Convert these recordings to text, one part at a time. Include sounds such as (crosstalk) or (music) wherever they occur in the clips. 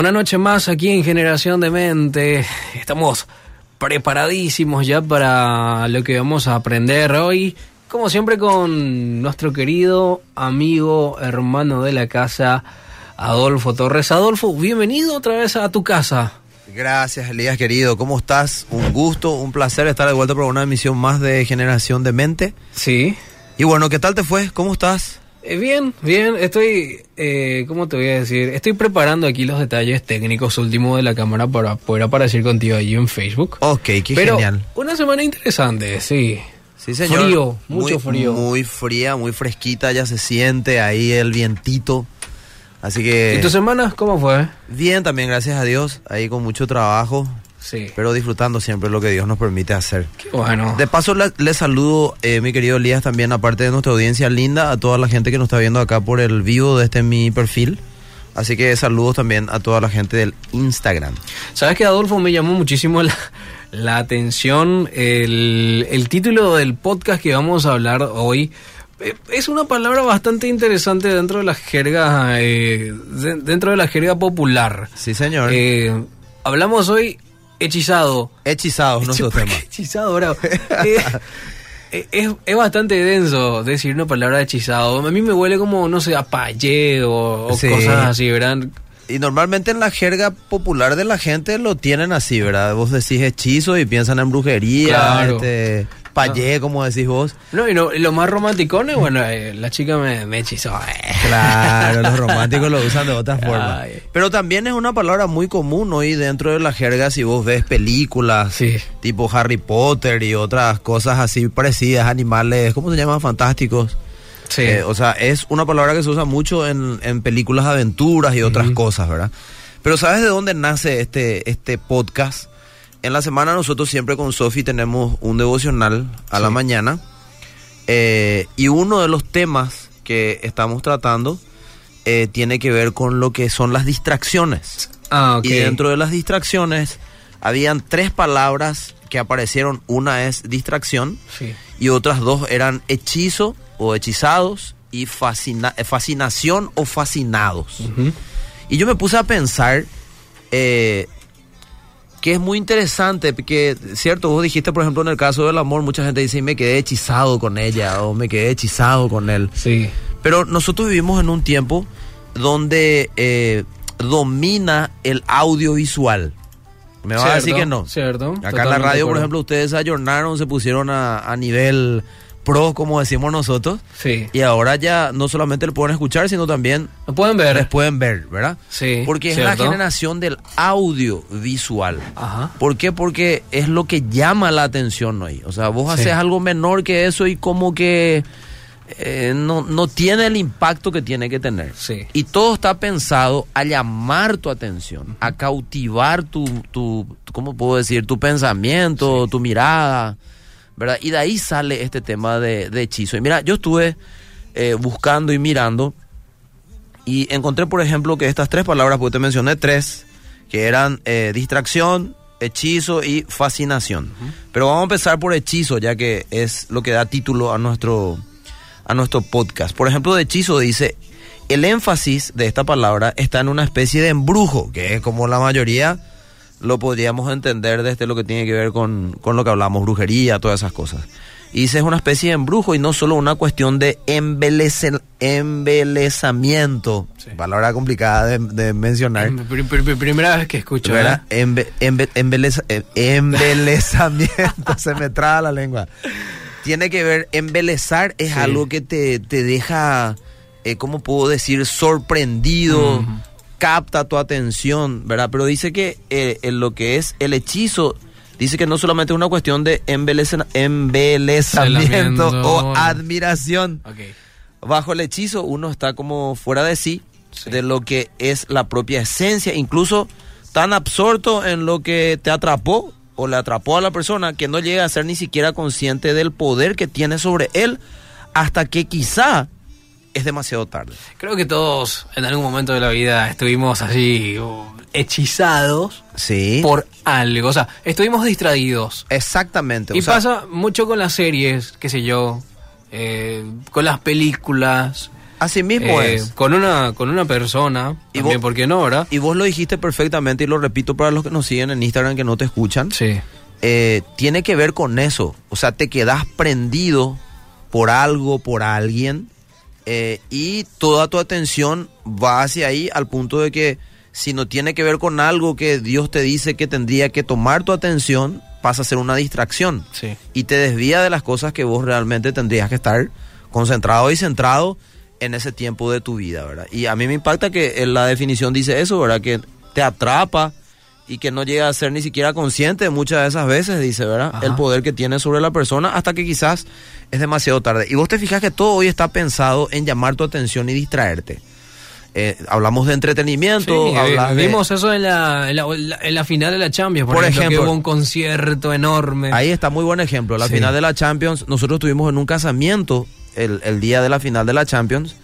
Una noche más aquí en Generación de Mente. Estamos preparadísimos ya para lo que vamos a aprender hoy. Como siempre con nuestro querido amigo, hermano de la casa, Adolfo Torres. Adolfo, bienvenido otra vez a tu casa. Gracias, Elías, querido. ¿Cómo estás? Un gusto, un placer estar de vuelta para una emisión más de Generación de Mente. Sí. Y bueno, ¿qué tal te fue? ¿Cómo estás? Eh, bien, bien, estoy, eh, ¿cómo te voy a decir? Estoy preparando aquí los detalles técnicos últimos de la cámara para poder aparecer contigo allí en Facebook. Ok, qué Pero genial. una semana interesante, sí. Sí, señor. Frío, mucho Muy- frío. Muy fría, muy fresquita, ya se siente ahí el vientito. Así que... ¿Y tu semana cómo fue? Bien también, gracias a Dios. Ahí con mucho trabajo, Sí. pero disfrutando siempre lo que Dios nos permite hacer. Qué bueno. De paso, le, le saludo, eh, mi querido Elías, también, aparte de nuestra audiencia linda, a toda la gente que nos está viendo acá por el vivo de este mi perfil. Así que saludos también a toda la gente del Instagram. ¿Sabes que Adolfo me llamó muchísimo la, la atención el, el título del podcast que vamos a hablar hoy? Eh, Es una palabra bastante interesante dentro de la jerga, eh, de- dentro de la jerga popular. Sí, señor. Eh, hablamos hoy hechizado. Hechizados, nuestro ¿Por qué tema. Hechizado, bravo. (laughs) Eh, eh, es, es bastante denso decir una palabra hechizado. A mí me huele como, no sé, a payé o, o Sí. cosas así, ¿verdad? Y normalmente en la jerga popular de la gente lo tienen así, ¿verdad? Vos decís hechizo y piensan en brujería, Claro. este, payé, como decís vos. No, y lo, y lo más romántico, ¿no? bueno, eh, la chica me, me hechizó. eh. Claro, los románticos lo usan de otra (laughs) forma. Ay. Pero también es una palabra muy común hoy dentro de la jerga si vos ves películas Sí. tipo Harry Potter y otras cosas así parecidas, animales, ¿cómo se llaman? Fantásticos. Sí. Eh, o sea, es una palabra que se usa mucho en, en películas de aventuras y otras cosas, ¿verdad? Pero ¿sabes de dónde nace este, este podcast? En la semana nosotros siempre con Sofi tenemos un devocional a la mañana eh, y uno de los temas que estamos tratando eh, tiene que ver con lo que son las distracciones. ah. Y dentro de las distracciones habían tres palabras que aparecieron. Una es distracción Sí. y otras dos eran hechizo o hechizados y fascina- eh, fascinación o fascinados. Y yo me puse a pensar eh, que es muy interesante, porque, cierto, vos dijiste, por ejemplo, en el caso del amor, mucha gente dice, me quedé hechizado con ella o me quedé hechizado con él. Sí. Pero nosotros vivimos en un tiempo donde eh, domina el audiovisual. Me va a decir que no. Cierto. Acá en la radio, por ejemplo, ustedes ayornaron, se pusieron a, a nivel pro, como decimos nosotros. Sí. Y ahora ya no solamente lo pueden escuchar, sino también ¿Lo pueden ver? les pueden ver, ¿verdad? Sí. Porque es la generación del audiovisual. Ajá. ¿Por qué? Porque es lo que llama la atención hoy. O sea, vos Sí. haces algo menor que eso y como que eh, no, no tiene el impacto que tiene que tener. Sí. Y todo está pensado a llamar tu atención, a cautivar tu, tu, ¿cómo puedo decir? Tu pensamiento, tu mirada, ¿verdad? Y de ahí sale este tema de, de hechizo. Y mira, yo estuve eh, buscando y mirando y encontré, por ejemplo, que estas tres palabras, porque te mencioné tres, que eran eh, distracción, hechizo y fascinación. Pero vamos a empezar por hechizo, ya que es lo que da título a nuestro, a nuestro podcast. Por ejemplo, de hechizo dice, el énfasis de esta palabra está en una especie de embrujo, que es como la mayoría lo podríamos entender desde lo que tiene que ver con, con lo que hablamos, brujería, todas esas cosas. Y dice, es una especie de embrujo y no solo una cuestión de embelece- embelezamiento, Sí. palabra complicada de, de mencionar. Pr- pr- primera vez que escucho. ¿verdad? ¿eh? Embe- embe- embeleza- eh, embelezamiento, (laughs) se me traba la lengua. Tiene que ver, embelezar es Sí. algo que te, te deja, eh, ¿cómo puedo decir? Sorprendido. Capta tu atención, ¿verdad? Pero dice que eh, en lo que es el hechizo, dice que no solamente es una cuestión de embeleza- embelezamiento o admiración bajo el hechizo uno está como fuera de sí, Sí. de lo que es la propia esencia, incluso tan absorto en lo que te atrapó o le atrapó a la persona que no llega a ser ni siquiera consciente del poder que tiene sobre él hasta que quizá es demasiado tarde. Creo que todos en algún momento de la vida estuvimos así hechizados Sí. por algo. O sea, estuvimos distraídos. Exactamente. Y o sea, pasa mucho con las series, qué sé yo, eh, con las películas. Así mismo eh, es. Con una, con una persona, Y también, vos- ¿por qué no, verdad? Y vos lo dijiste perfectamente y lo repito para los que nos siguen en Instagram que no te escuchan. Sí. eh, tiene que ver con eso. O sea, te quedas prendido por algo, por alguien, eh, y toda tu atención va hacia ahí al punto de que si no tiene que ver con algo que Dios te dice que tendría que tomar tu atención, pasa a ser una distracción Sí. y te desvía de las cosas que vos realmente tendrías que estar concentrado y centrado en ese tiempo de tu vida, ¿verdad? Y a mí me impacta que la definición dice eso, ¿verdad? Que te atrapa y que no llega a ser ni siquiera consciente muchas de esas veces, dice, ¿verdad? Ajá. El poder que tiene sobre la persona hasta que quizás es demasiado tarde. Y vos te fijas que todo hoy está pensado en llamar tu atención y distraerte. Eh, hablamos de entretenimiento, Sí, hablas de- vimos eso en la, en, la, en la final de la Champions, por, Por ejemplo, ejemplo. que hubo un concierto enorme. Ahí está muy buen ejemplo. La Sí. final de la Champions, nosotros estuvimos en un casamiento el, el día de la final de la Champions.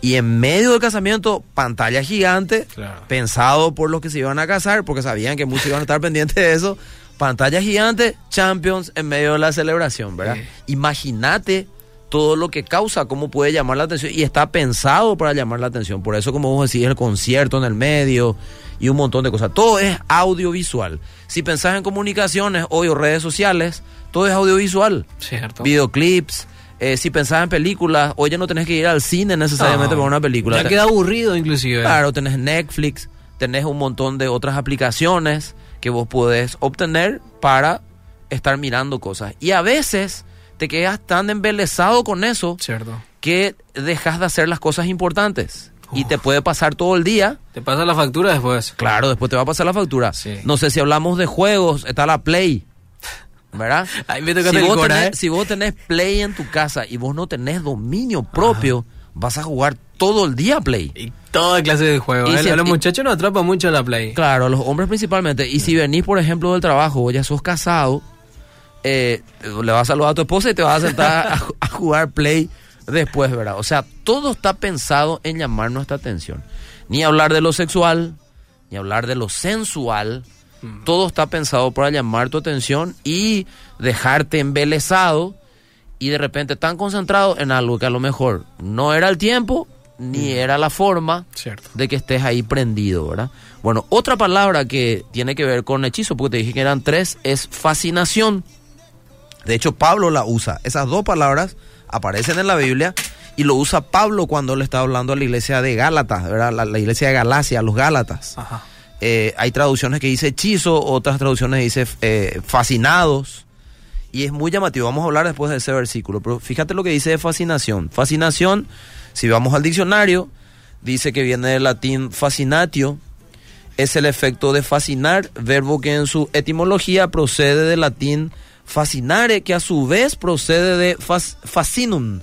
Y en medio del casamiento, pantalla gigante, Claro. pensado por los que se iban a casar, porque sabían que muchos iban a estar pendientes de eso. Pantalla gigante, Champions en medio de la celebración, ¿verdad? Sí. Imagínate todo lo que causa, cómo puede llamar la atención. Y está pensado para llamar la atención. Por eso, como vos decís, el concierto en el medio y un montón de cosas. Todo es audiovisual. Si pensás en comunicaciones hoy o redes sociales, todo es audiovisual. Cierto. Videoclips. Eh, si pensás en películas, hoy ya no tenés que ir al cine necesariamente No, para una película. Ya queda aburrido, inclusive. Claro, tenés Netflix, tenés un montón de otras aplicaciones que vos podés obtener para estar mirando cosas. Y a veces te quedas tan embelesado con eso Cierto. que dejas de hacer las cosas importantes. Y te puede pasar todo el día. Te pasa la factura después. Claro, después te va a pasar la factura. Sí. No sé si hablamos de juegos, está la Play. ¿Verdad? (laughs) Me Si vos, cora, tenés, ¿eh? si vos tenés Play en tu casa y vos no tenés dominio propio, vas a jugar todo el día Play. Y toda clase de juegos. Y ¿eh? si- a los y- muchachos nos atrapa mucho la Play. Claro, a los hombres principalmente. Y si venís, por ejemplo, del trabajo, o ya sos casado, eh, le vas a saludar a tu esposa y te vas a sentar a, a jugar play después, ¿verdad? O sea, todo está pensado en llamar nuestra atención. Ni hablar de lo sexual, ni hablar de lo sensual. Todo está pensado para llamar tu atención y dejarte embelesado y de repente tan concentrado en algo que a lo mejor no era el tiempo ni era la forma Cierto. de que estés ahí prendido, ¿verdad? Bueno, otra palabra que tiene que ver con hechizo, porque te dije que eran tres, es fascinación. De hecho, Pablo la usa. Esas dos palabras aparecen en la Biblia y lo usa Pablo cuando le está hablando a la iglesia de Gálatas, ¿verdad? La, la iglesia de Galacia, los Gálatas. Ajá. Eh, hay traducciones que dice hechizo, otras traducciones dice eh, fascinados. Y es muy llamativo. Vamos a hablar después de ese versículo. Pero fíjate lo que dice de fascinación. Fascinación, si vamos al diccionario, dice que viene del latín fascinatio. Es el efecto de fascinar, verbo que en su etimología procede del latín fascinare, que a su vez procede de fas- fascinum,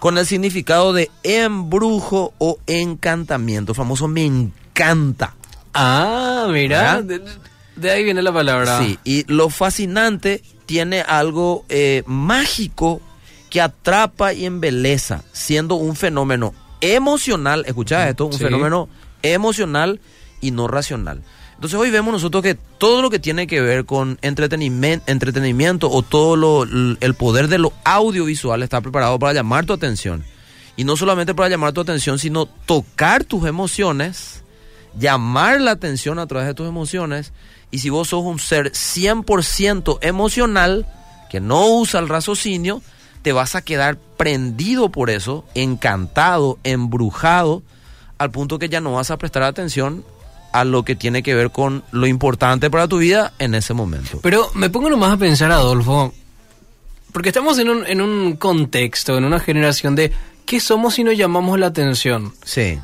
con el significado de embrujo o encantamiento. Famoso me encanta. Ah, mira. De, de ahí viene la palabra. Sí, y lo fascinante tiene algo eh, mágico que atrapa y embeleza, siendo un fenómeno emocional, escucha esto, un Sí. fenómeno emocional y no racional. Entonces hoy vemos nosotros que todo lo que tiene que ver con entretenimiento, entretenimiento o todo lo, el poder de lo audiovisual está preparado para llamar tu atención. Y no solamente para llamar tu atención, sino tocar tus emociones, llamar la atención a través de tus emociones. Y si vos sos un ser 100% emocional, que no usa el raciocinio, te vas a quedar prendido por eso, encantado, embrujado, al punto que ya no vas a prestar atención a lo que tiene que ver con lo importante para tu vida en ese momento. Pero me pongo nomás a pensar, Adolfo, porque estamos en un, en un contexto, en una generación de ¿qué somos si no llamamos la atención? Sí,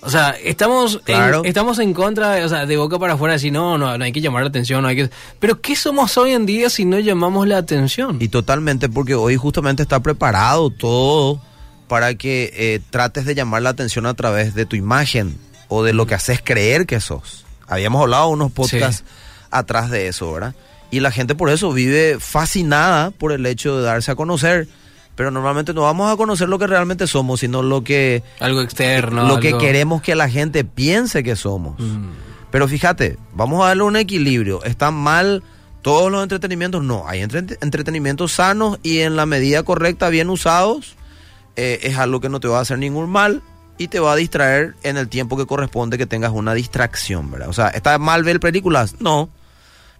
O sea, estamos, Claro. en, estamos en contra, de, o sea, de boca para afuera, decir, no, no, no hay que llamar la atención, no hay que... Pero ¿qué somos hoy en día si no llamamos la atención? y totalmente porque hoy justamente está preparado todo para que eh, trates de llamar la atención a través de tu imagen o de lo que haces creer que sos. Habíamos hablado unos podcasts Sí. atrás de eso, ¿verdad? Y la gente por eso vive fascinada por el hecho de darse a conocer, pero normalmente no vamos a conocer lo que realmente somos, sino lo que algo externo. lo que queremos que la gente piense que somos. Mm. Pero fíjate, vamos a darle un equilibrio. ¿Están mal todos los entretenimientos? No, hay entre- entretenimientos sanos y en la medida correcta, bien usados, eh, es algo que no te va a hacer ningún mal y te va a distraer en el tiempo que corresponde que tengas una distracción, ¿verdad? O sea, ¿está mal ver películas? No.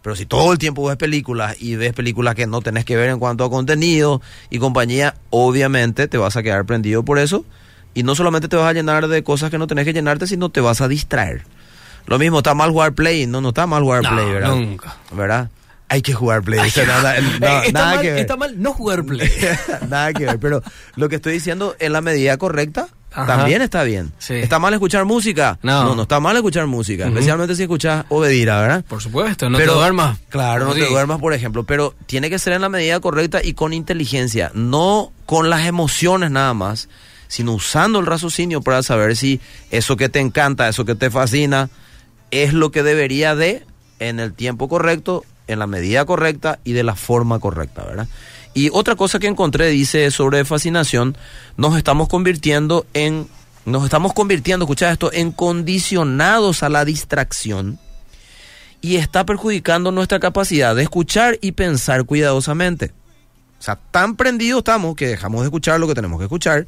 Pero si todo el tiempo ves películas y ves películas que no tenés que ver en cuanto a contenido y compañía, obviamente te vas a quedar prendido por eso y no solamente te vas a llenar de cosas que no tenés que llenarte, sino te vas a distraer. Lo mismo, está mal jugar Play, no, no está mal jugar No, Play, ¿verdad? nunca. ¿Verdad? Hay que jugar Play. o sea, (laughs) nada, no, está, nada mal, que ver. está mal no jugar play. (laughs) Nada que ver, pero lo que estoy diciendo en la medida correcta Ajá. también está bien. Sí. ¿Está mal escuchar música? No. no, está mal escuchar música, especialmente si escuchas Obedira, ¿verdad? Por supuesto, no Pero- te duermas. Claro, no Sí. te duermas, por ejemplo, pero tiene que ser en la medida correcta y con inteligencia, no con las emociones nada más, sino usando el raciocinio para saber si eso que te encanta, eso que te fascina, es lo que debería de en el tiempo correcto, en la medida correcta y de la forma correcta, ¿verdad? Y otra cosa que encontré dice sobre fascinación, nos estamos convirtiendo en nos estamos convirtiendo, escucha esto, en condicionados a la distracción y está perjudicando nuestra capacidad de escuchar y pensar cuidadosamente. O sea, tan prendidos estamos que dejamos de escuchar lo que tenemos que escuchar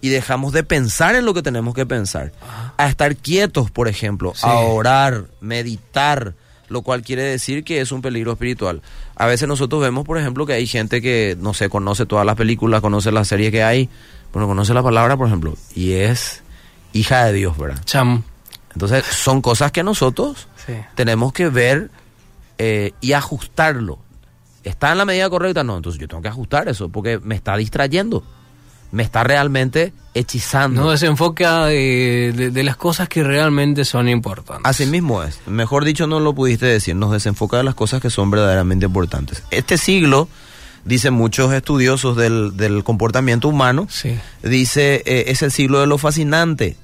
y dejamos de pensar en lo que tenemos que pensar. A estar quietos, por ejemplo, Sí. a orar, meditar, lo cual quiere decir que es un peligro espiritual. A veces nosotros vemos, por ejemplo, que hay gente que, no sé, conoce todas las películas, conoce las series que hay, bueno, conoce la palabra, por ejemplo, y es hija de Dios, ¿verdad? Cham. Entonces, son cosas que nosotros Sí. tenemos que ver eh, y ajustarlo. ¿Está en la medida correcta? No, entonces yo tengo que ajustar eso porque me está distrayendo. Me está realmente hechizando. No desenfoca de, de- de las cosas que realmente son importantes. Así mismo es. Mejor dicho, no lo pudiste decir. Nos desenfoca de las cosas que son verdaderamente importantes. Este siglo, dicen muchos estudiosos del, del comportamiento humano, Sí. dice, eh, es el siglo de lo fascinante.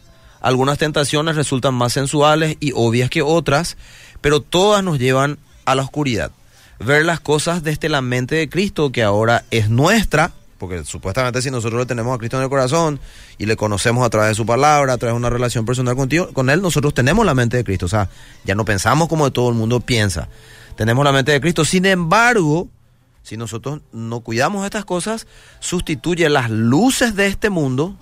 Algunas tentaciones resultan más sensuales y obvias que otras, pero todas nos llevan a la oscuridad. Ver las cosas desde la mente de Cristo, que ahora es nuestra, porque supuestamente si nosotros le tenemos a Cristo en el corazón y le conocemos a través de su palabra, a través de una relación personal contigo, con Él, nosotros tenemos la mente de Cristo. O sea, ya no pensamos como todo el mundo piensa. Tenemos la mente de Cristo. Sin embargo, si nosotros no cuidamos estas cosas, sustituye las luces de este mundo,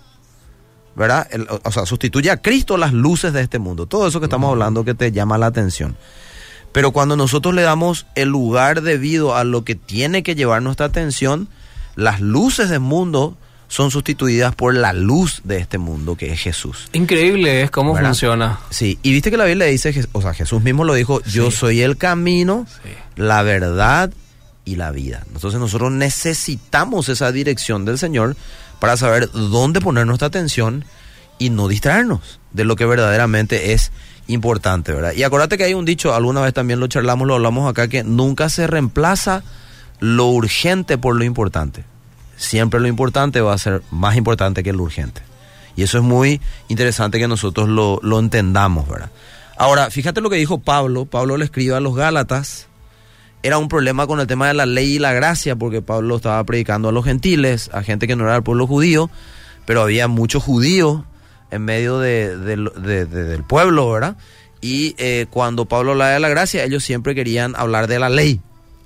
¿verdad? El- o sea, sustituye a Cristo las luces de este mundo. Todo eso que estamos hablando que te llama la atención. Pero cuando nosotros le damos el lugar debido a lo que tiene que llevar nuestra atención, las luces del mundo son sustituidas por la luz de este mundo, que es Jesús. Increíble es cómo ¿Verdad? funciona. Sí, y viste que la Biblia dice, o sea, Jesús mismo lo dijo, yo Sí. soy el camino, Sí. la verdad y la vida. Entonces nosotros necesitamos esa dirección del Señor para saber dónde poner nuestra atención y no distraernos de lo que verdaderamente es importante, ¿verdad? Y acuérdate que hay un dicho, alguna vez también lo charlamos, lo hablamos acá, que nunca se reemplaza lo urgente por lo importante. Siempre lo importante va a ser más importante que lo urgente. Y eso es muy interesante que nosotros lo, lo entendamos, ¿verdad? Ahora, fíjate lo que dijo Pablo. Pablo le escribe a los Gálatas. Era un problema con el tema de la ley y la gracia, porque Pablo estaba predicando a los gentiles, a gente que no era del pueblo judío, pero había muchos judíos en medio de- del pueblo, ¿verdad? Y eh, cuando Pablo hablaba de la gracia, ellos siempre querían hablar de la ley.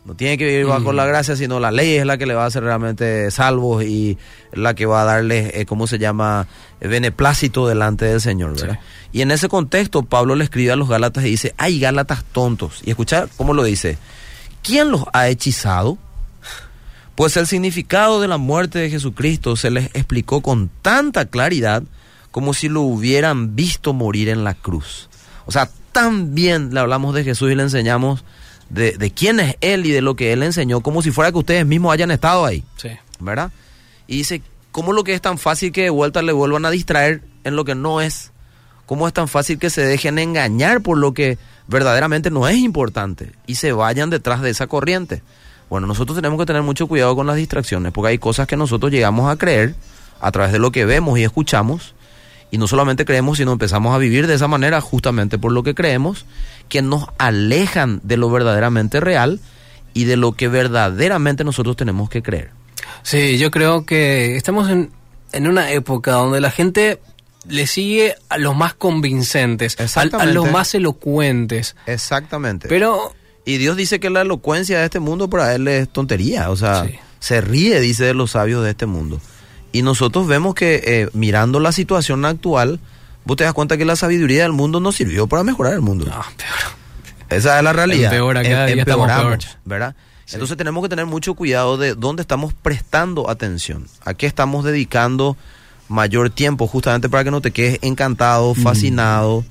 No tiene que vivir bajo Mm. la gracia, sino la ley es la que le va a hacer realmente salvos y la que va a darles, eh, ¿cómo se llama?, Eh, beneplácito delante del Señor, ¿verdad? Y en ese contexto, Pablo le escribe a los Gálatas y dice, hay Gálatas tontos. Y escucha cómo lo dice. ¿Quién los ha hechizado? Pues el significado de la muerte de Jesucristo se les explicó con tanta claridad como si lo hubieran visto morir en la cruz. O sea, tan bien le hablamos de Jesús y le enseñamos de, de quién es Él y de lo que Él enseñó, como si fuera que ustedes mismos hayan estado ahí, Sí. ¿verdad? Y dice, ¿cómo lo que es tan fácil que de vuelta le vuelvan a distraer en lo que no es? ¿Cómo es tan fácil que se dejen engañar por lo que verdaderamente no es importante y se vayan detrás de esa corriente? Bueno, nosotros tenemos que tener mucho cuidado con las distracciones porque hay cosas que nosotros llegamos a creer a través de lo que vemos y escuchamos y no solamente creemos, sino empezamos a vivir de esa manera justamente por lo que creemos, que nos alejan de lo verdaderamente real y de lo que verdaderamente nosotros tenemos que creer. Sí, yo creo que estamos en, en una época donde la gente le sigue a los más convincentes, a- a, los más elocuentes. Exactamente. Pero Y Dios dice que la elocuencia de este mundo para él es tontería, o sea, Sí. se ríe, dice, de los sabios de este mundo. Y nosotros vemos que eh, mirando la situación actual, vos te das cuenta que la sabiduría del mundo no sirvió para mejorar el mundo. No, peor. Esa es la realidad. Empeora cada día peor. ¿verdad? Sí. Entonces tenemos que tener mucho cuidado de dónde estamos prestando atención, a qué estamos dedicando mayor tiempo, justamente para que no te quedes encantado, Mm. fascinado,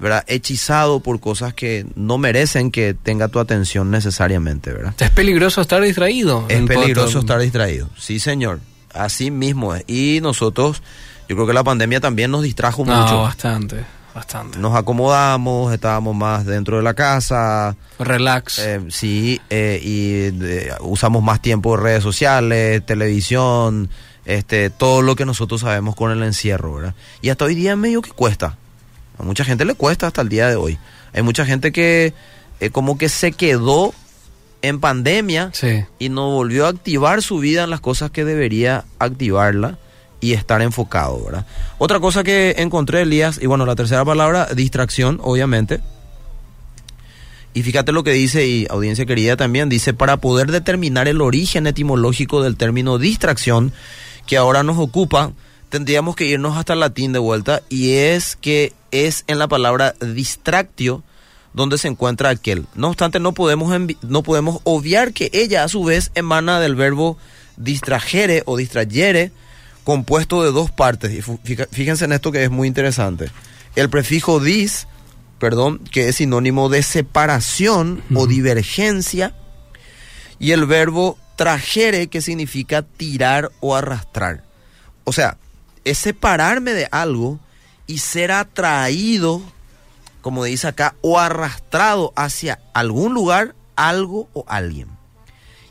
¿verdad? Hechizado por cosas que no merecen que tenga tu atención necesariamente, ¿verdad? Es peligroso estar distraído. Es peligroso cuanto- estar distraído. Sí, señor. Así mismo es. Y nosotros, yo creo que la pandemia también nos distrajo No, mucho. bastante, bastante. Nos acomodamos, estábamos más dentro de la casa, Relax. eh, sí, eh, y eh, usamos más tiempo en redes sociales, televisión, este, todo lo que nosotros sabemos con el encierro, ¿verdad? Y hasta hoy día medio que cuesta. A mucha gente le cuesta hasta el día de hoy. Hay mucha gente que como que se quedó en pandemia sí. y no volvió a activar su vida en las cosas que debería activarla y estar enfocado, ¿verdad? Otra cosa que encontré, Elías, y bueno, la tercera palabra, distracción, obviamente. Y fíjate lo que dice, y audiencia querida también, dice, para poder determinar el origen etimológico del término distracción, que ahora nos ocupa, tendríamos que irnos hasta el latín de vuelta, y es que es en la palabra distractio, donde se encuentra aquel. No obstante, no podemos, no podemos obviar que ella a su vez emana del verbo distrajere o distrayere, compuesto de dos partes. Y Fíjense en esto que es muy interesante. El prefijo dis, perdón, que es sinónimo de separación o divergencia, y el verbo trajere, que significa tirar o arrastrar. O sea, es separarme de algo y ser atraído, como dice acá, o arrastrado hacia algún lugar, algo o alguien.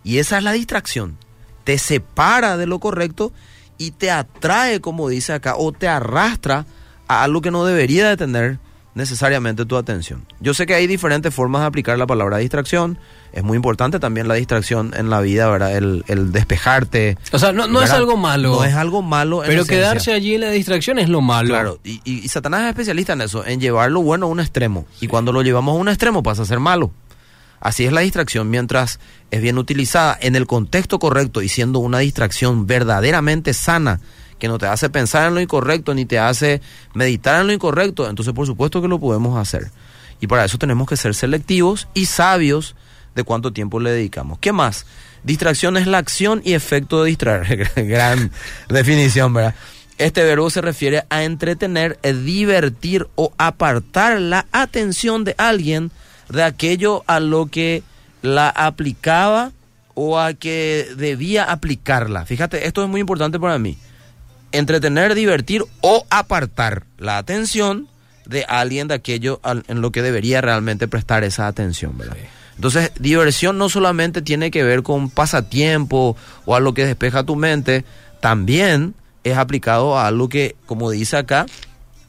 Y esa es la distracción. Te separa de lo correcto y te atrae, como dice acá, o te arrastra a algo que no debería de tener necesariamente tu atención. Yo sé que hay diferentes formas de aplicar la palabra distracción. Es muy importante también la distracción en la vida, ¿verdad? El, el despejarte. O sea, no, no es algo malo. No es algo malo. en pero esencia. quedarse allí en la distracción es lo malo. Claro, y, y- y Satanás es especialista en eso, en llevar lo bueno a un extremo. Y cuando lo llevamos a un extremo pasa a ser malo. Así es la distracción, mientras es bien utilizada en el contexto correcto y siendo una distracción verdaderamente sana, que no te hace pensar en lo incorrecto ni te hace meditar en lo incorrecto, entonces por supuesto que lo podemos hacer. Y para eso tenemos que ser selectivos y sabios de cuánto tiempo le dedicamos. ¿Qué más? Distracción es la acción y efecto de distraer. (laughs) Gran definición, ¿verdad? Este verbo se refiere a entretener, eh, divertir o apartar la atención de alguien de aquello a lo que la aplicaba o a que debía aplicarla. Fíjate, esto es muy importante para mí. Entretener, divertir o apartar la atención de alguien de aquello en lo que debería realmente prestar esa atención, ¿verdad? Sí. Entonces, diversión no solamente tiene que ver con pasatiempo o a lo que despeja tu mente, también es aplicado a algo que, como dice acá,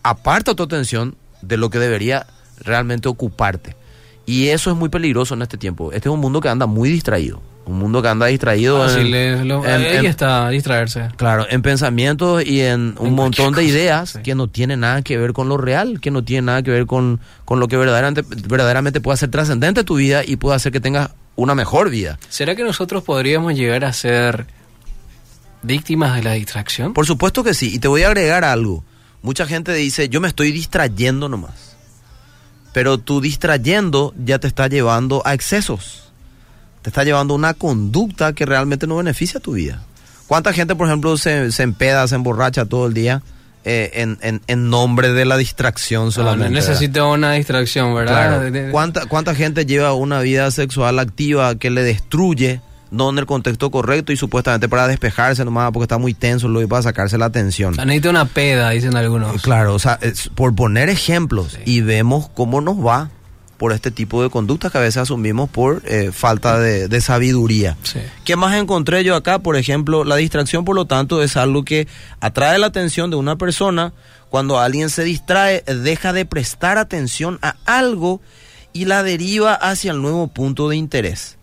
aparta tu atención de lo que debería realmente ocuparte. Y eso es muy peligroso en este tiempo. Este es un mundo que anda muy distraído. Un mundo que anda distraído en- es lo- en- ahí en- está, distraerse. Claro, en pensamientos y en un En montón de ideas sí. que no tienen nada que ver con lo real, que no tienen nada que ver con, con lo que verdaderamente, verdaderamente puede hacer trascendente tu vida y puede hacer que tengas una mejor vida. ¿Será que nosotros podríamos llegar a ser víctimas de la distracción? Por supuesto que sí, y te voy a agregar algo. Mucha gente dice, yo me estoy distrayendo nomás. Pero tu distrayendo ya te está llevando a excesos. Te está llevando una conducta que realmente no beneficia tu vida. ¿Cuánta gente, por ejemplo, se, se empeda, se emborracha todo el día eh, en, en- en nombre de la distracción No, solamente? necesito una distracción, ¿verdad? Claro. ¿Cuánta, ¿Cuánta gente lleva una vida sexual activa que le destruye, no en el contexto correcto y supuestamente para despejarse nomás porque está muy tenso luego y para sacarse la atención? Ah, Necesito una peda, dicen algunos. Claro, o sea, es por poner ejemplos y vemos cómo nos va por este tipo de conductas que a veces asumimos por eh, falta de, de sabiduría. Sí. ¿Qué más encontré yo acá? Por ejemplo, la distracción, por lo tanto, es algo que atrae la atención de una persona. Cuando alguien se distrae, deja de prestar atención a algo y la deriva hacia el nuevo punto de interés.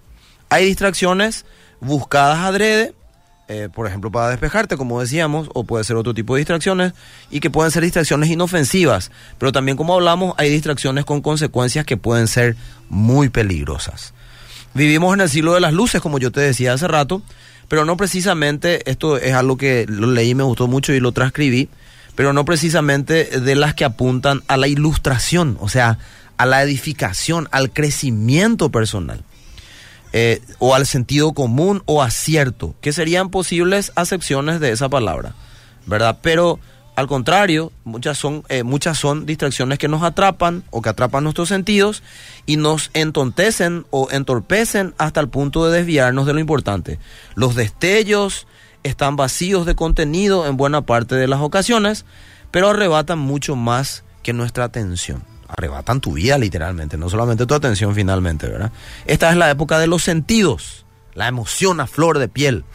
Hay distracciones buscadas adrede, eh, por ejemplo, para despejarte, como decíamos, o puede ser otro tipo de distracciones, y que pueden ser distracciones inofensivas. Pero también, como hablamos, hay distracciones con consecuencias que pueden ser muy peligrosas. Vivimos en el siglo de las luces, como yo te decía hace rato, pero no precisamente, esto es algo que lo leí, me gustó mucho y lo transcribí, pero no precisamente de las que apuntan a la ilustración, o sea, a la edificación, al crecimiento personal. Eh, o al sentido común o acierto, que serían posibles acepciones de esa palabra, ¿verdad? Pero al contrario, muchas son, eh, muchas son distracciones que nos atrapan o que atrapan nuestros sentidos y nos entontecen o entorpecen hasta el punto de desviarnos de lo importante. Los destellos están vacíos de contenido en buena parte de las ocasiones, pero arrebatan mucho más que nuestra atención. Arrebatan tu vida literalmente, no solamente tu atención finalmente, ¿verdad? Esta es la época de los sentidos, la emoción a flor de piel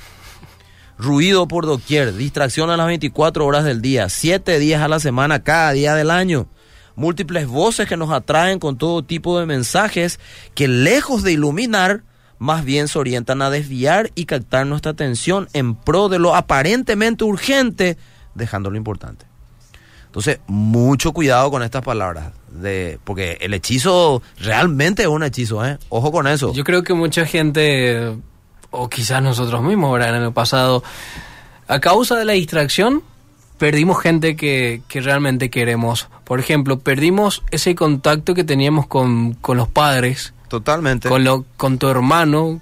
ruido por doquier, distracción a las 24 horas del día, 7 días a la semana, cada día del año. Múltiples voces que nos atraen con todo tipo de mensajes que lejos de iluminar, más bien se orientan a desviar y captar nuestra atención en pro de lo aparentemente urgente, dejando lo importante. Entonces, mucho cuidado con estas palabras, de, porque el hechizo realmente es un hechizo, ¿eh? Ojo con eso. Yo creo que mucha gente o quizás nosotros mismos, ¿verdad? En el pasado, a causa de la distracción, perdimos gente que, que realmente queremos. Por ejemplo, perdimos ese contacto que teníamos con, con los padres. Totalmente. Con, lo, con tu hermano,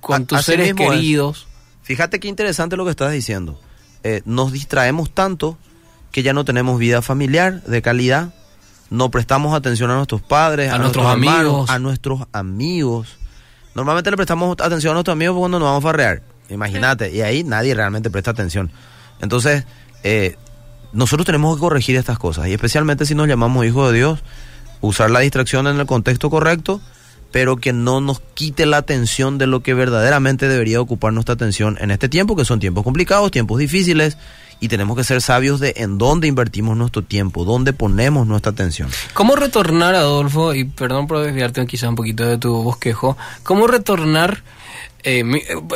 con tus seres queridos. Fíjate qué interesante lo que estás diciendo. Eh, nos distraemos tanto que ya no tenemos vida familiar de calidad, no prestamos atención a nuestros padres, a, nuestros, amigos, a nuestros amigos. Normalmente le prestamos atención a nuestros amigos cuando nos vamos a farrear. Imagínate. Y ahí nadie realmente presta atención. Entonces, eh, nosotros tenemos que corregir estas cosas. Y especialmente si nos llamamos hijos de Dios, usar la distracción en el contexto correcto, pero que no nos quite la atención de lo que verdaderamente debería ocupar nuestra atención en este tiempo, que son tiempos complicados, tiempos difíciles, y tenemos que ser sabios de en dónde invertimos nuestro tiempo, dónde ponemos nuestra atención. ¿Cómo retornar, Adolfo, y perdón por desviarte quizá un poquito de tu bosquejo, cómo retornar, eh,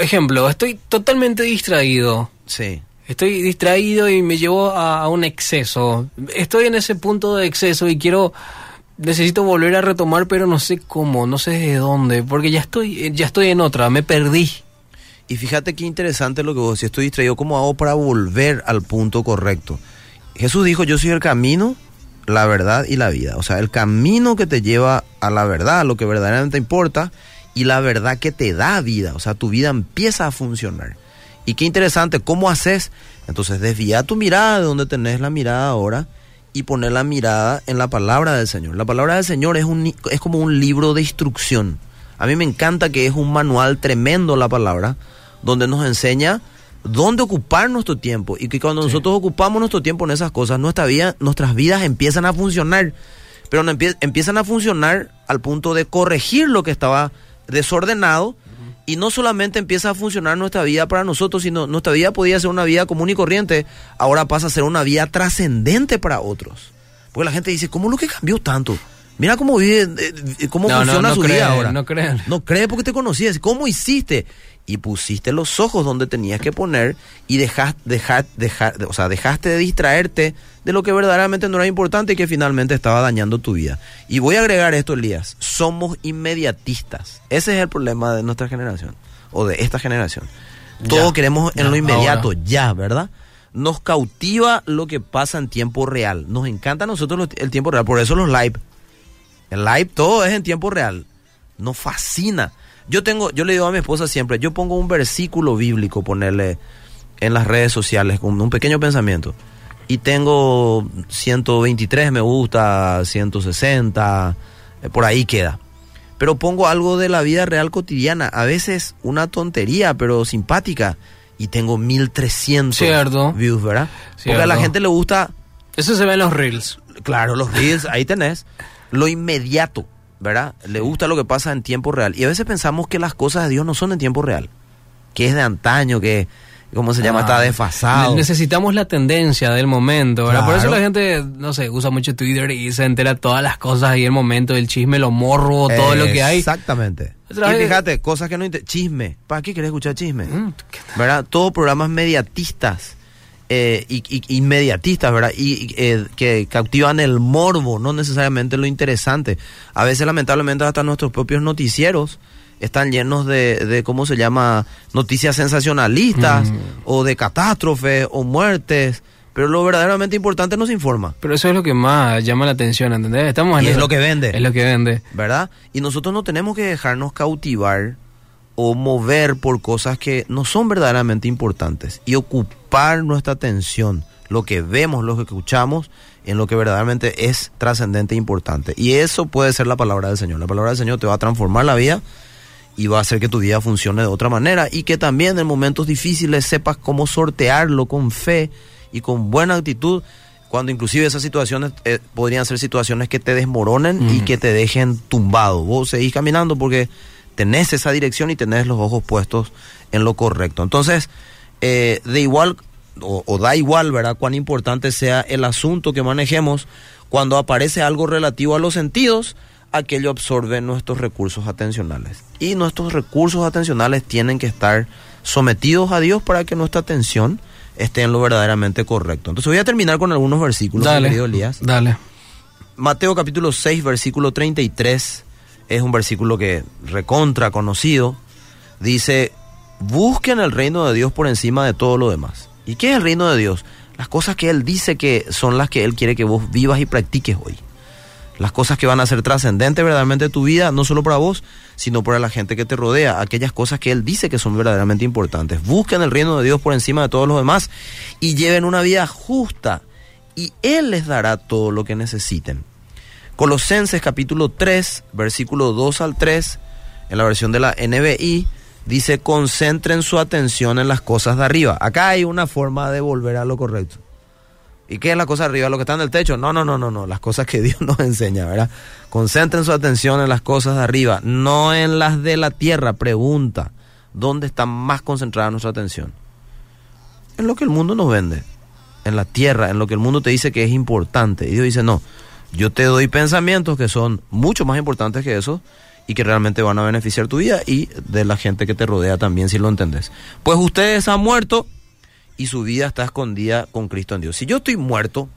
ejemplo, estoy totalmente distraído. Sí. Estoy distraído y me llevo a, un exceso. Estoy en ese punto de exceso y quiero necesito volver a retomar, pero no sé cómo, no sé de dónde, porque ya estoy ya estoy en otra, me perdí. Y fíjate qué interesante lo que vos, si estoy distraído, ¿cómo hago para volver al punto correcto? Jesús dijo, yo soy el camino, la verdad y la vida. O sea, el camino que te lleva a la verdad, lo que verdaderamente importa, y la verdad que te da vida. O sea, tu vida empieza a funcionar. Y qué interesante, ¿cómo haces? Entonces, desvía tu mirada de donde tenés la mirada ahora y poner la mirada en la palabra del Señor. La palabra del Señor es, un, es como un libro de instrucción. A mí me encanta que es un manual tremendo la palabra donde nos enseña dónde ocupar nuestro tiempo y que cuando nosotros ocupamos nuestro tiempo en esas cosas, nuestra vida, nuestras vidas empiezan a funcionar, pero empiezan a funcionar al punto de corregir lo que estaba desordenado y no solamente empieza a funcionar nuestra vida para nosotros, sino nuestra vida podía ser una vida común y corriente, ahora pasa a ser una vida trascendente para otros. Porque la gente dice, ¿cómo lo que cambió tanto? Mira cómo vive, eh, cómo funciona su vida ahora. No creen. No cree porque te conocías. ¿Cómo hiciste? y pusiste los ojos donde tenías que poner y dejaste, o sea, dejaste de distraerte de lo que verdaderamente no era importante y que finalmente estaba dañando tu vida. Y voy a agregar esto, Elías, somos inmediatistas. Ese es el problema de nuestra generación o de esta generación. Todo queremos en lo inmediato, ya, ¿verdad? Nos cautiva lo que pasa en tiempo real. Nos encanta a nosotros el tiempo real, por eso los live. El live todo es en tiempo real. Nos fascina yo tengo, yo le digo a mi esposa siempre, yo pongo un versículo bíblico, ponerle en las redes sociales, con un pequeño pensamiento. Y tengo 123 me gusta, 160, eh, por ahí queda. Pero pongo algo de la vida real cotidiana, a veces una tontería, pero simpática. Y tengo 1300 Cierto. views, ¿verdad? Porque a la gente le gusta... Eso se ve en los reels. Claro, los reels, ahí tenés. Lo inmediato. ¿verdad? Le gusta lo que pasa en tiempo real. Y a veces pensamos que las cosas de Dios no son en tiempo real, que es de antaño, que, ¿cómo se llama? Está ah, desfasado. Necesitamos la tendencia del momento, ¿verdad? Por eso la gente, no sé, usa mucho Twitter y se entera todas las cosas ahí, el momento del chisme, lo morro, todo lo que hay. Exactamente. Y fíjate, cosas que no... Chisme. ¿Para qué querés escuchar chisme? Mm, ¿Verdad? Todos programas mediatistas eh, y, inmediatistas, ¿verdad? Y eh, que cautivan el morbo, no necesariamente lo interesante. A veces, lamentablemente, hasta nuestros propios noticieros están llenos de, de ¿cómo se llama? Noticias sensacionalistas Mm. o de catástrofes o muertes, pero lo verdaderamente importante nos informa, Pero eso es lo que más llama la atención, ¿entendés? Estamos en Y es lo que vende. Es lo que vende. ¿verdad? Y nosotros no tenemos que dejarnos cautivar o mover por cosas que no son verdaderamente importantes y ocupar nuestra atención, lo que vemos, lo que escuchamos, en lo que verdaderamente es trascendente e importante. Y eso puede ser la palabra del Señor. La palabra del Señor te va a transformar la vida y va a hacer que tu vida funcione de otra manera y que también en momentos difíciles sepas cómo sortearlo con fe y con buena actitud cuando inclusive esas situaciones eh, podrían ser situaciones que te desmoronen y que te dejen tumbado. Vos seguís caminando porque tenés esa dirección y tenés los ojos puestos en lo correcto. Entonces, eh, de igual o, o da igual, ¿verdad? Cuán importante sea el asunto que manejemos, cuando aparece algo relativo a los sentidos, aquello absorbe nuestros recursos atencionales. Y nuestros recursos atencionales tienen que estar sometidos a Dios para que nuestra atención esté en lo verdaderamente correcto. Entonces voy a terminar con algunos versículos, Dale. querido Elías. Dale. Mateo capítulo 6, versículo 33, es un versículo que recontra conocido. Dice, busquen el reino de Dios por encima de todo lo demás. ¿Y qué es el reino de Dios? Las cosas que Él dice que son las que Él quiere que vos vivas y practiques hoy. Las cosas que van a ser trascendentes verdaderamente en tu vida, no solo para vos, sino para la gente que te rodea. Aquellas cosas que Él dice que son verdaderamente importantes. Busquen el reino de Dios por encima de todos los demás y lleven una vida justa y Él les dará todo lo que necesiten. Colosenses capítulo 3, versículo 2 al 3, en la versión de la NBI, dice, concentren su atención en las cosas de arriba. Acá hay una forma de volver a lo correcto. ¿Y qué es la cosa de arriba? ¿Lo que está en el techo? No, no, no, no, no. Las cosas que (laughs) Dios nos enseña, ¿verdad? Concentren su atención en las cosas de arriba, no en las de la tierra. Pregunta, ¿dónde está más concentrada nuestra atención? En lo que el mundo nos vende, en la tierra, en lo que el mundo te dice que es importante. Y Dios dice, no, yo te doy pensamientos que son mucho más importantes que eso y que realmente van a beneficiar tu vida y de la gente que te rodea también, si lo entendés. Pues ustedes han muerto y su vida está escondida con Cristo en Dios. Si yo estoy muerto,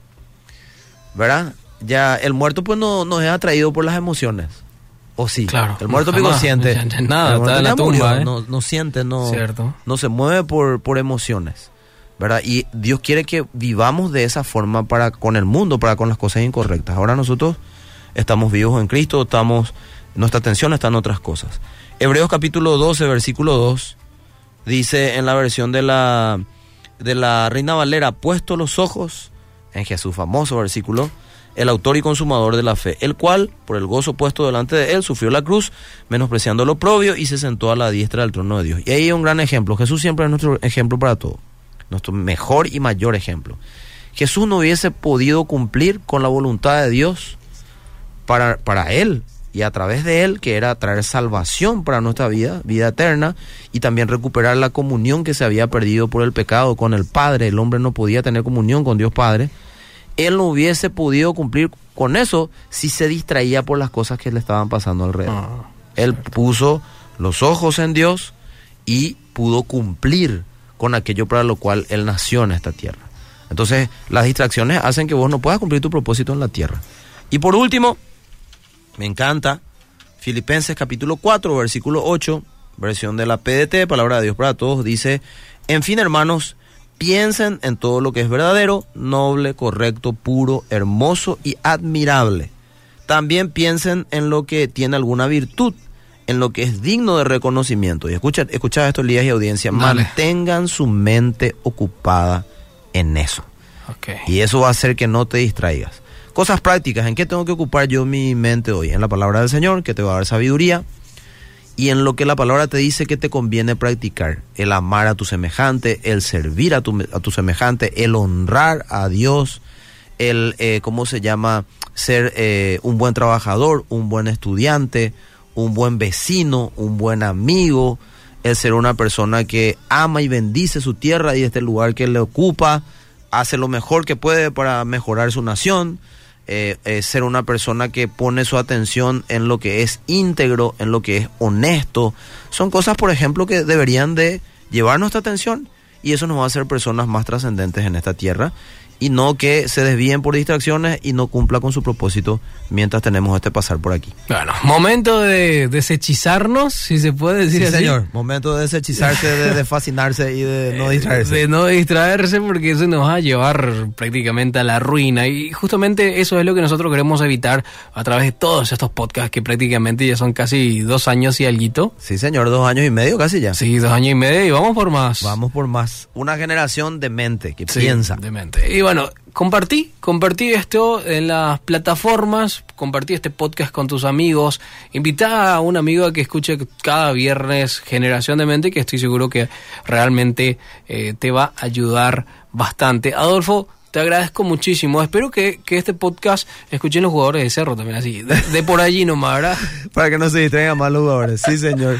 ¿verdad? Ya el muerto pues no, no es atraído por las emociones. ¿O sí? Claro, El muerto jamás. pico siente. Ya- ya nada, está en la murió, tumba, ¿eh? no, no siente, no, Cierto. no se mueve por, por emociones. ¿Verdad? Y Dios quiere que vivamos de esa forma para con el mundo, para con las cosas incorrectas. Ahora nosotros estamos vivos en Cristo, estamos nuestra atención está en otras cosas. Hebreos capítulo 12, versículo 2 dice en la versión de la de la Reina Valera, puesto los ojos en Jesús, famoso versículo, el autor y consumador de la fe, el cual, por el gozo puesto delante de él, sufrió la cruz, menospreciando lo propio y se sentó a la diestra del trono de Dios. Y ahí hay un gran ejemplo. Jesús siempre es nuestro ejemplo para todo, nuestro mejor y mayor ejemplo. Jesús no hubiese podido cumplir con la voluntad de Dios para, para él y a través de él, que era traer salvación para nuestra vida, vida eterna, y también recuperar la comunión que se había perdido por el pecado con el Padre. El hombre no podía tener comunión con Dios Padre. Él no hubiese podido cumplir con eso si se distraía por las cosas que le estaban pasando alrededor. Ah, Él puso los ojos en Dios y pudo cumplir con aquello para lo cual Él nació en esta tierra. Entonces, las distracciones hacen que vos no puedas cumplir tu propósito en la tierra. Y por último, me encanta Filipenses capítulo 4, versículo 8, versión de la PDT, Palabra de Dios para Todos, dice, en fin, hermanos, piensen en todo lo que es verdadero, noble, correcto, puro, hermoso y admirable. También piensen en lo que tiene alguna virtud, en lo que es digno de reconocimiento. Y escucha, escucha esto, Elías y audiencia, Dale. mantengan su mente ocupada en eso. ok. Y eso va a hacer que no te distraigas. Cosas prácticas, ¿en qué tengo que ocupar yo mi mente hoy? En la palabra del Señor, que te va a dar sabiduría, y en lo que la palabra te dice que te conviene practicar. El amar a tu semejante, el servir a tu, a tu semejante, el honrar a Dios, el, eh, ¿cómo se llama? Ser eh, un buen trabajador, un buen estudiante, un buen vecino, un buen amigo, el ser una persona que ama y bendice su tierra y este lugar que le ocupa, hace lo mejor que puede para mejorar su nación, eh, eh, ser una persona que pone su atención en lo que es íntegro, en lo que es honesto. Son cosas, por ejemplo, que deberían de llevar nuestra atención y eso nos va a hacer personas más trascendentes en esta tierra y no que se desvíen por distracciones y no cumpla con su propósito mientras tenemos este pasar por aquí. Bueno, momento de desechizarnos, si se puede decir Sí, así. señor. Momento de deshechizarse, de, de fascinarse y de no distraerse. De no distraerse porque eso nos va a llevar prácticamente a la ruina. Y justamente eso es lo que nosotros queremos evitar a través de todos estos podcasts que prácticamente ya son casi dos años y alguito. Sí, señor. Dos años y medio casi ya. Sí, dos años y medio y vamos por más. Vamos por más. Una generación de mente que Sí, piensa. demente. Y bueno, compartí, compartí esto en las plataformas, compartí este podcast con tus amigos, invita a un amigo a que escuche cada viernes Generación de Mente, que estoy seguro que realmente eh, te va a ayudar bastante. Adolfo, te agradezco muchísimo. Espero que, que este podcast escuchen los jugadores de Cerro también, así, de, por allí nomás, ¿verdad? (laughs) Para que no se distraigan más los jugadores. Sí, señor.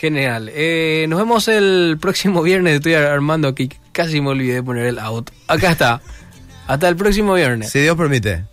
Genial. Eh, nos vemos el próximo viernes. Estoy armando aquí. Casi me olvidé de poner el out. Acá está. Hasta el próximo viernes. Si Dios permite.